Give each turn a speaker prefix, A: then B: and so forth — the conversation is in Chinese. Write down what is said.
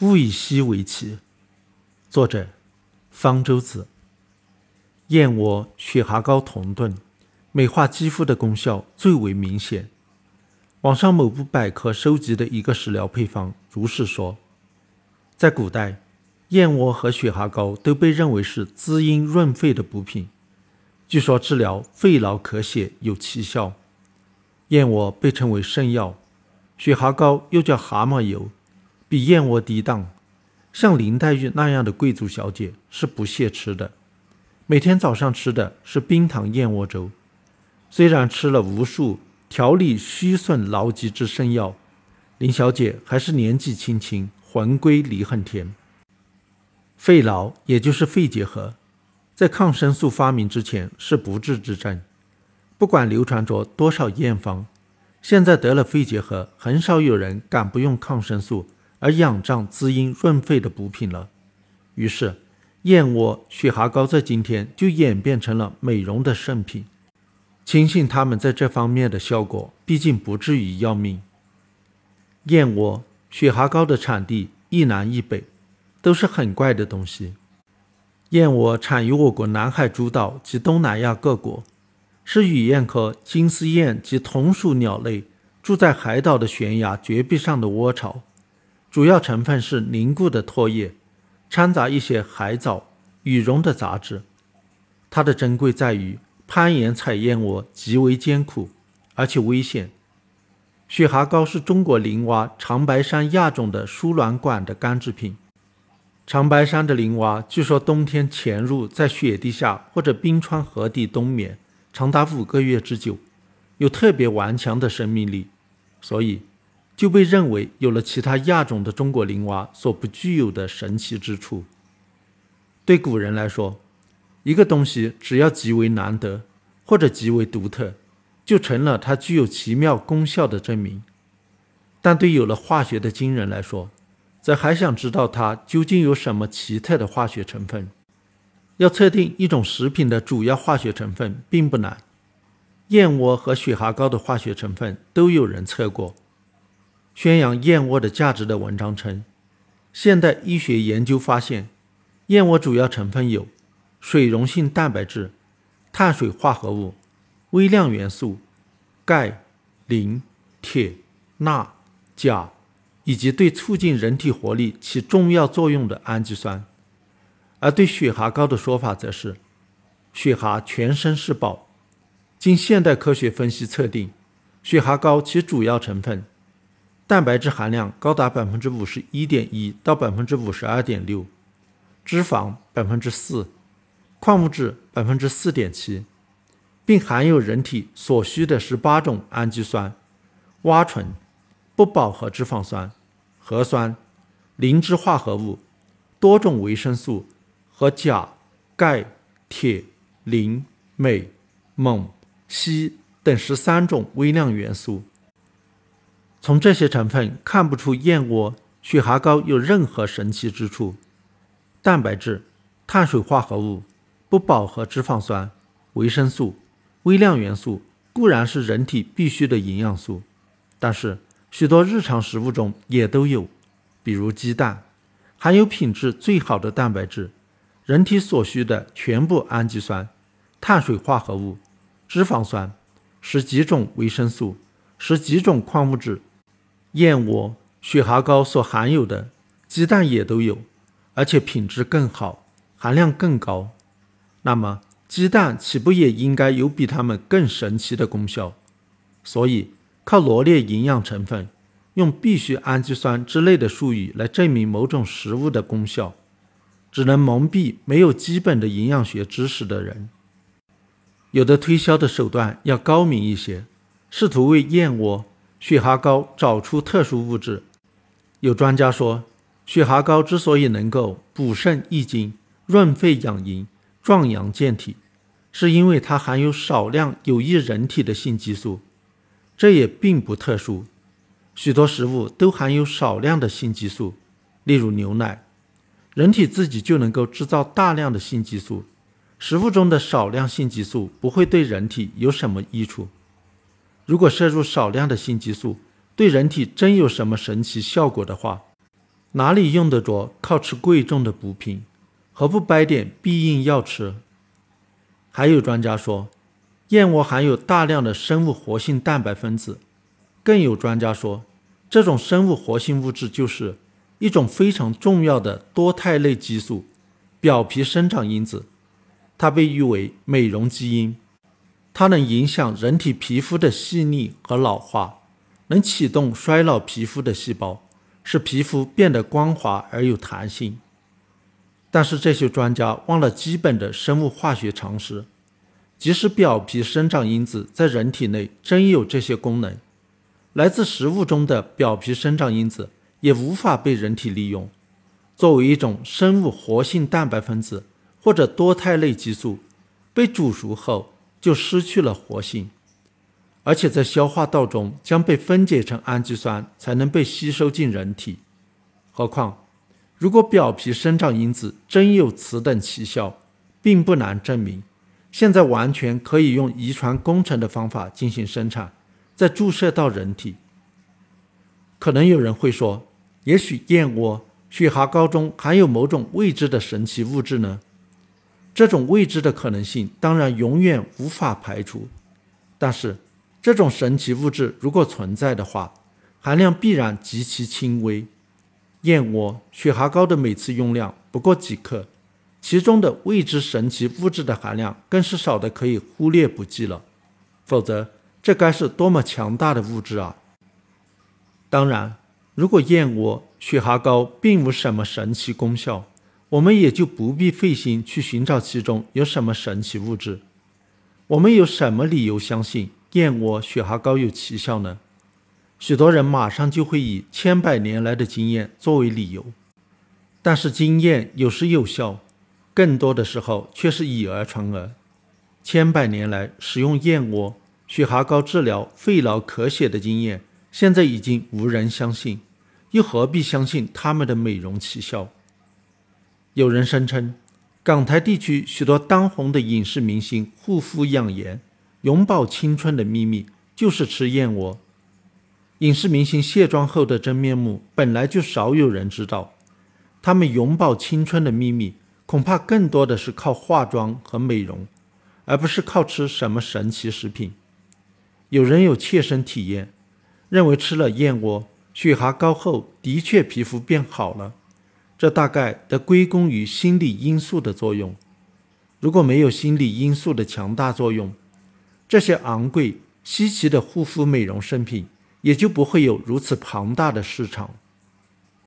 A: 物以稀为奇。作者：方舟子。燕窝、雪蛤膏同炖，美化肌肤的功效最为明显。网上某部百科收集的一个食疗配方如是说：在古代，燕窝和雪蛤膏都被认为是滋阴润肺的补品，据说治疗肺痨咳血有奇效。燕窝被称为圣药，雪蛤膏又叫蛤蟆油。比燕窝低档，像林黛玉那样的贵族小姐是不屑吃的。每天早上吃的是冰糖燕窝粥，虽然吃了无数调理虚损劳疾之圣药，林小姐还是年纪轻轻，魂归离恨天。肺痨也就是肺结核，在抗生素发明之前是不治之症，不管流传着多少验方，现在得了肺结核，很少有人敢不用抗生素。而养胀滋阴润肺的补品了，于是燕窝、雪蛤膏在今天就演变成了美容的圣品。轻信他们在这方面的效果，毕竟不至于要命。燕窝、雪蛤膏的产地一南一北，都是很怪的东西。燕窝产于我国南海诸岛及东南亚各国，是雨燕科金丝燕及同属鸟类住在海岛的悬崖绝壁上的窝巢。主要成分是凝固的唾液，掺杂一些海藻、羽绒的杂质。它的珍贵在于攀岩采燕窝极为艰苦，而且危险。雪蛤膏是中国林蛙长白山亚种的输卵管的干制品。长白山的林蛙据说冬天潜入在雪地下或者冰川河底冬眠，长达五个月之久，有特别顽强的生命力，所以。就被认为有了其他亚种的中国林蛙所不具有的神奇之处。对古人来说，一个东西只要极为难得或者极为独特，就成了它具有奇妙功效的证明。但对有了化学的今人来说，则还想知道它究竟有什么奇特的化学成分。要测定一种食品的主要化学成分并不难，燕窝和雪蛤膏的化学成分都有人测过。宣扬燕窝的价值的文章称，现代医学研究发现，燕窝主要成分有水溶性蛋白质、碳水化合物、微量元素、钙、磷、铁、钠、钾，以及对促进人体活力起重要作用的氨基酸。而对雪蛤膏的说法则是，雪蛤全身是宝。经现代科学分析测定，雪蛤膏其主要成分。蛋白质含量高达百分之五十一点一到百分之五十二点六，脂肪百分之四，矿物质百分之四点七，并含有人体所需的十八种氨基酸、蛙醇、不饱和脂肪酸、核酸、磷脂化合物、多种维生素和钾、钙、铁、磷、镁、锰、硒等十三种微量元素。从这些成分看不出燕窝、雪蛤膏有任何神奇之处。蛋白质、碳水化合物、不饱和脂肪酸、维生素、微量元素固然是人体必需的营养素，但是许多日常食物中也都有，比如鸡蛋，含有品质最好的蛋白质，人体所需的全部氨基酸、碳水化合物、脂肪酸，十几种维生素，十几种矿物质。燕窝、雪蛤膏所含有的鸡蛋也都有，而且品质更好，含量更高。那么，鸡蛋岂不也应该有比它们更神奇的功效？所以，靠罗列营养成分，用必需氨基酸之类的术语来证明某种食物的功效，只能蒙蔽没有基本的营养学知识的人。有的推销的手段要高明一些，试图为燕窝。雪蛤膏找出特殊物质。有专家说，雪蛤膏之所以能够补肾益精、润肺养阴、壮阳健体，是因为它含有少量有益人体的性激素。这也并不特殊，许多食物都含有少量的性激素，例如牛奶。人体自己就能够制造大量的性激素，食物中的少量性激素不会对人体有什么益处。如果摄入少量的性激素对人体真有什么神奇效果的话，哪里用得着靠吃贵重的补品？何不掰点避孕药吃？还有专家说，燕窝含有大量的生物活性蛋白分子。更有专家说，这种生物活性物质就是一种非常重要的多肽类激素——表皮生长因子。它被誉为美容基因。它能影响人体皮肤的细腻和老化，能启动衰老皮肤的细胞，使皮肤变得光滑而有弹性。但是这些专家忘了基本的生物化学常识：即使表皮生长因子在人体内真有这些功能，来自食物中的表皮生长因子也无法被人体利用，作为一种生物活性蛋白分子或者多肽类激素，被煮熟后就失去了活性，而且在消化道中将被分解成氨基酸才能被吸收进人体。何况。如果表皮生长因子真有此等奇效，并不难证明。现在完全可以用遗传工程的方法进行生产，再注射到人体。可能有人会说，也许燕窝、雪蛤膏中含有某种未知的神奇物质呢？这种未知的可能性当然永远无法排除。但是，这种神奇物质如果存在的话，含量必然极其轻微。燕窝、雪蛤膏的每次用量不过几克，其中的未知神奇物质的含量更是少的可以忽略不计了。否则，这该是多么强大的物质啊！当然，如果燕窝、雪蛤膏并无什么神奇功效，我们也就不必费心去寻找其中有什么神奇物质。我们有什么理由相信燕窝、雪蛤膏有奇效呢？许多人马上就会以千百年来的经验作为理由，但是经验有时有效，更多的时候却是以讹传讹。千百年来使用燕窝、雪蛤膏治疗肺痨咳血的经验，现在已经无人相信，又何必相信他们的美容奇效？有人声称，港台地区许多当红的影视明星护肤养颜、永葆青春的秘密，就是吃燕窝。影视明星卸妆后的真面目本来就少有人知道，他们永葆青春的秘密恐怕更多的是靠化妆和美容，而不是靠吃什么神奇食品。有人有切身体验，认为吃了燕窝、雪蛤膏后的确皮肤变好了，这大概得归功于心理因素的作用。如果没有心理因素的强大作用，这些昂贵稀奇的护肤美容圣品。也就不会有如此庞大的市场。